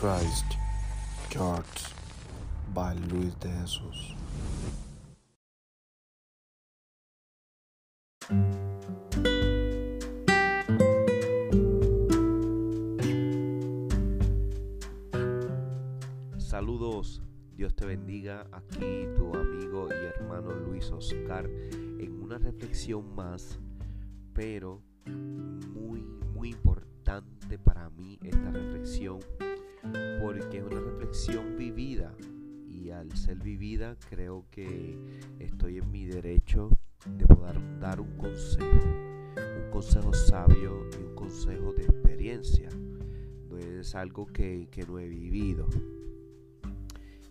Christ Church by Luis de Jesús. Saludos, Dios te bendiga. Aquí tu amigo y hermano Luis Oscar en una reflexión más, pero muy, muy importante para mí esta reflexión, porque es una reflexión vivida y al ser vivida creo que estoy en mi derecho de poder dar un consejo, un consejo sabio y un consejo de experiencia. No es algo que, que no he vivido.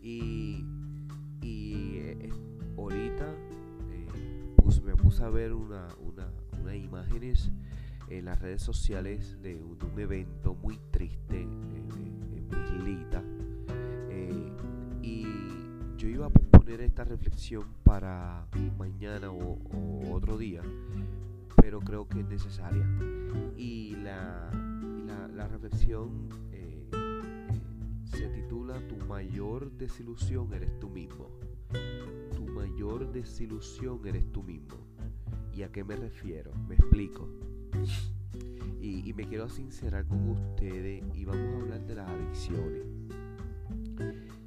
Y, y eh, ahorita eh, me puse a ver una, una, unas imágenes en las redes sociales de un, de un evento muy triste en, en mi islita. Eh, y yo iba a poner esta reflexión para mañana o, otro día, pero creo que es necesaria. Y la, la, reflexión eh, se titula Tu mayor desilusión eres tú mismo. Tu mayor desilusión eres tú mismo. ¿Y a qué me refiero? Me explico. Y, me quiero sincerar con ustedes y vamos a hablar de las adicciones.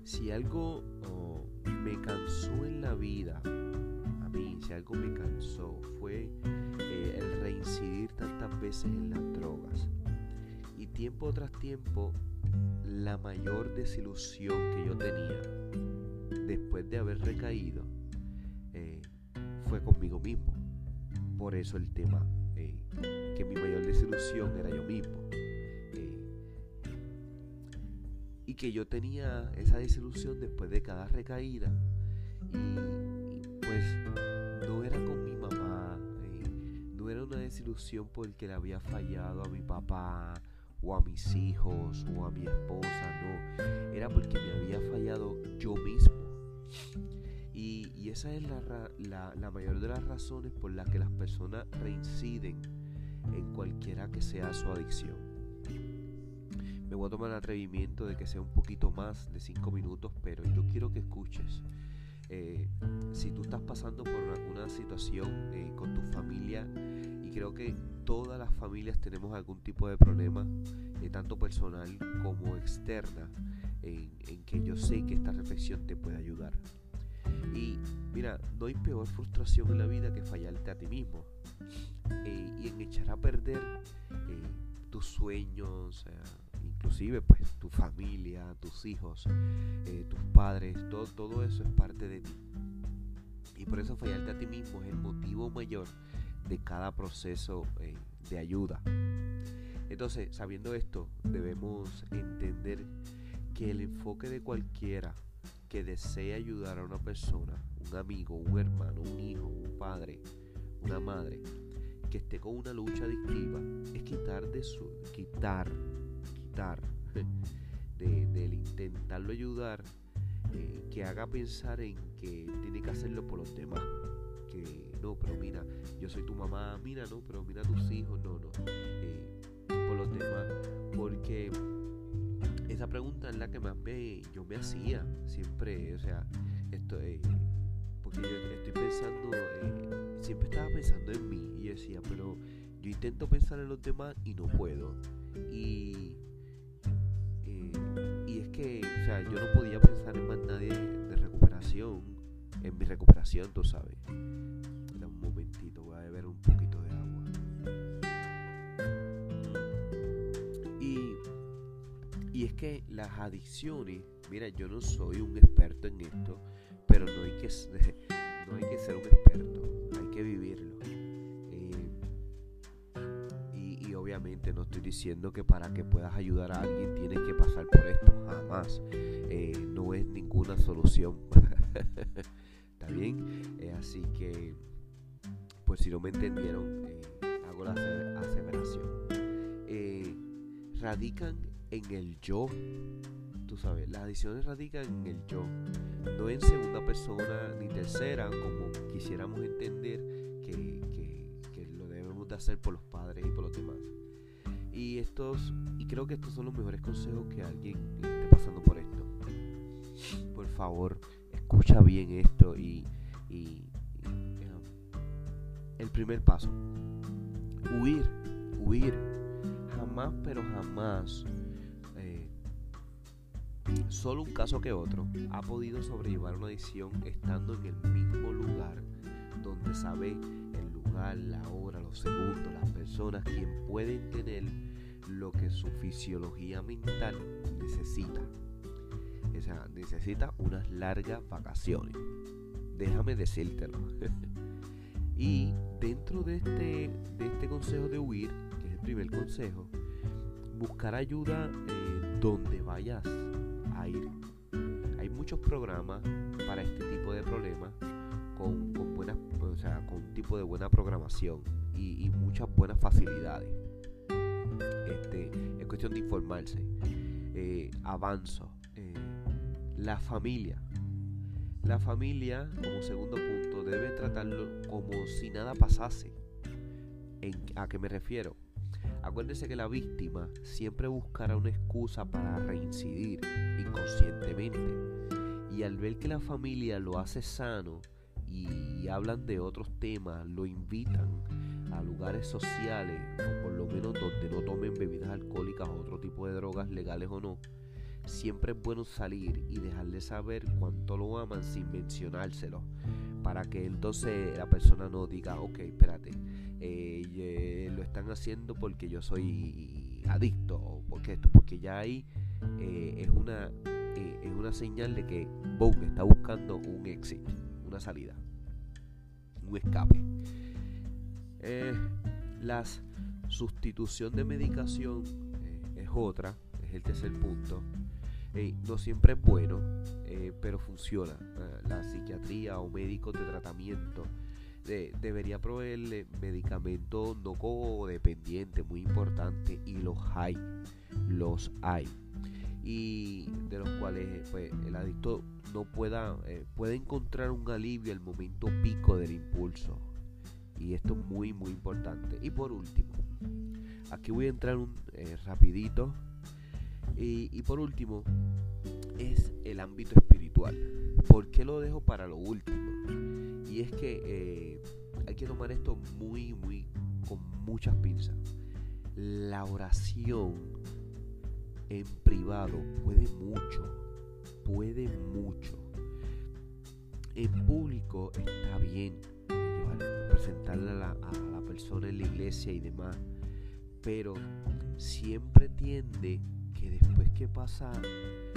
Si algo oh, me cansó en la vida, a mí, si algo me cansó, fue eh, el reincidir tantas veces en las drogas. Y tiempo tras tiempo, la mayor desilusión que yo tenía después de haber recaído eh, fue conmigo mismo. Por eso el tema, era yo mismo. Eh, y que yo tenía esa desilusión después de cada recaída. Y, pues no era con mi mamá, eh, no era una desilusión porque le había fallado a mi papá o a mis hijos o a mi esposa, no, era porque me había fallado yo mismo. Y, esa es la, la mayor de las razones por las que las personas reinciden en cualquiera que sea su adicción. Me voy a tomar el atrevimiento de que sea un poquito más de 5 minutos, pero yo quiero que escuches. Eh, si tú estás pasando por alguna situación eh, con tu familia, y creo que todas las familias tenemos algún tipo de problema, eh, tanto personal como externa, en, en que yo sé que esta reflexión te puede ayudar. Y mira, no hay peor frustración en la vida que fallarte a ti mismo eh, y en echar a perder eh, tus sueños, eh, inclusive pues tu familia, tus hijos, tus padres, todo, todo eso es parte de ti. Y por eso fallarte a ti mismo es el motivo mayor de cada proceso de ayuda. Entonces, sabiendo esto, debemos entender que el enfoque de cualquiera que desee ayudar a una persona, un amigo, un hermano, un hijo, un padre, una madre, que esté con una lucha adictiva, es quitar de su, quitar, quitar de, del intentarlo ayudar, eh, que haga pensar en que tiene que hacerlo por los demás. Que no, pero mira, yo soy tu mamá, mira, no, pero mira a tus hijos, no, no, eh, por los demás, porque esa pregunta es la que más me, yo me hacía siempre, o sea, esto, porque yo estoy pensando, eh, siempre estaba pensando en mí y decía, pero yo intento pensar en los demás y no puedo. Y, eh, y es que, o sea, yo no podía pensar en más nadie de recuperación, en mi recuperación, tú sabes. Dame un momentito, voy a beber un poquito de agua. Y es que las adicciones, mira, yo no soy un experto en esto, pero no hay que, no hay que ser un experto, hay que vivirlo. Eh, y, y obviamente no estoy diciendo que para que puedas ayudar a alguien tienes que pasar por esto, jamás. Eh, no es ninguna solución. ¿Está bien? Eh, así que, pues si no me entendieron, hago la ase- aseveración. Radican en el yo. Tú sabes, las adicciones radican en el yo, no en segunda persona ni tercera, como quisiéramos entender que, que- lo debemos de hacer por los padres y por los demás. Y estos, y creo que estos son los mejores consejos que alguien esté pasando por esto. Por favor, escucha bien esto y, y, eh, el primer paso, huir, huir, jamás pero jamás solo un caso que otro ha podido sobrellevar una adicción estando en el mismo lugar donde sabe el lugar, la hora, los segundos, las personas, quien pueden tener lo que su fisiología mental necesita. O sea, necesita unas largas vacaciones. Déjame decírtelo. y dentro de este, de este consejo de huir, que es el primer consejo, buscar ayuda eh, donde vayas Hay muchos programas para este tipo de problemas con, con buenas, o sea, con un tipo de buena programación y, muchas buenas facilidades. Este, es cuestión de informarse. Eh, avanzo. Eh, la familia. La familia, como segundo punto, debe tratarlo como si nada pasase. ¿A qué me refiero? Acuérdense que la víctima siempre buscará una excusa para reincidir inconscientemente. Y al ver que la familia lo hace sano y hablan de otros temas, lo invitan a lugares sociales, o por lo menos donde no tomen bebidas alcohólicas o otro tipo de drogas legales o no, siempre es bueno salir y dejarle saber cuánto lo aman sin mencionárselo. Para que entonces la persona no diga, ok, espérate, eh, lo están haciendo porque yo soy adicto o porque esto, porque ya ahí eh, es, una, eh, es una señal de que Boom está buscando un éxito, una salida, un escape. la sustitución de medicación es otra, es el tercer punto no siempre es bueno, eh, pero funciona. Eh, la psiquiatría o médicos de tratamiento debería proveerle medicamentos no codependientes, muy importante, y los hay, los hay. Y de los cuales pues, el adicto no pueda, eh, puede encontrar un alivio al momento pico del impulso. Y esto es muy, muy importante. Y por último, aquí voy a entrar un, rapidito y, por último, es el ámbito espiritual. ¿Por qué lo dejo para lo último? Y es que eh, hay que tomar esto muy, muy, con muchas pinzas. La oración en privado puede mucho, puede mucho. En público está bien presentarle a a la persona en la iglesia y demás, pero siempre tiende después que pasa, eh,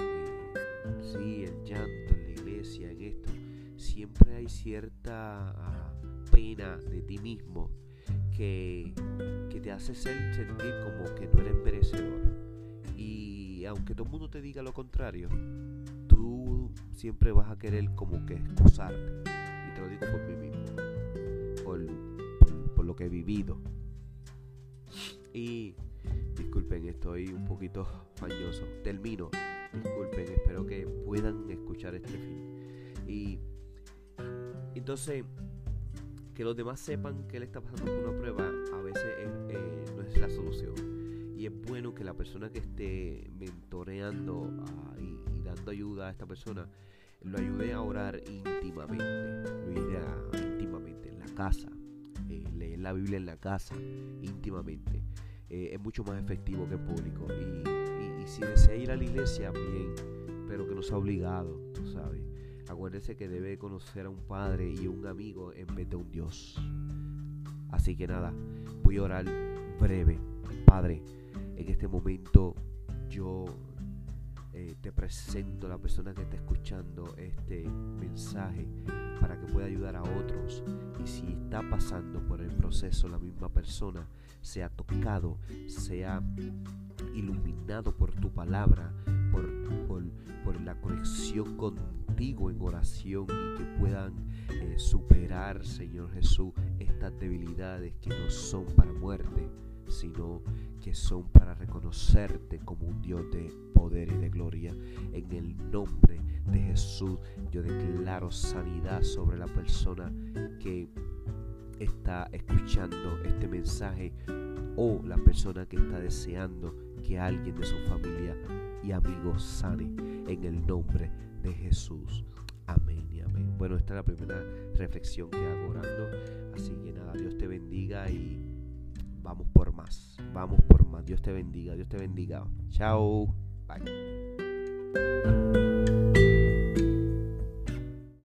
sí, el llanto en la iglesia, en esto, siempre hay cierta ah, pena de ti mismo que, que te hace sentir como que no eres merecedor. Y aunque todo el mundo te diga lo contrario, tú siempre vas a querer como que excusarte. Y te lo digo por mí mismo, por, por lo que he vivido. Y Disculpen, estoy un poquito fañoso. Termino. Disculpen, espero que puedan escuchar este fin. Y entonces, que los demás sepan que él está pasando por una prueba a veces eh, no es la solución. Y es bueno que la persona que esté mentoreando ah, y, dando ayuda a esta persona lo ayude a orar íntimamente. Lo ayude íntimamente en la casa. Eh, leer la Biblia en la casa íntimamente eh, es mucho más efectivo que público. Y, si desea ir a la iglesia, bien, pero que no sea obligado, tú sabes. Acuérdese que debe conocer a un padre y un amigo en vez de un Dios. Así que nada, voy a orar breve. Padre, en este momento yo eh, te presento a la persona que está escuchando este mensaje para que pueda ayudar a otros. Pasando por el proceso la misma persona, sea tocado, sea iluminado por tu palabra, por, por, la conexión contigo en oración y que puedan eh, superar, Señor Jesús, estas debilidades que no son para muerte, sino que son para reconocerte como un Dios de poder y de gloria. En el nombre de Jesús, yo declaro sanidad sobre la persona que está escuchando este mensaje o la persona que está deseando que alguien de su familia y amigos sane en el nombre de Jesús. Amén y amén. Bueno, esta es la primera reflexión que hago orando. Así que nada, Dios te bendiga y vamos por más. Vamos por más. Dios te bendiga, Dios te bendiga. Chao. Bye.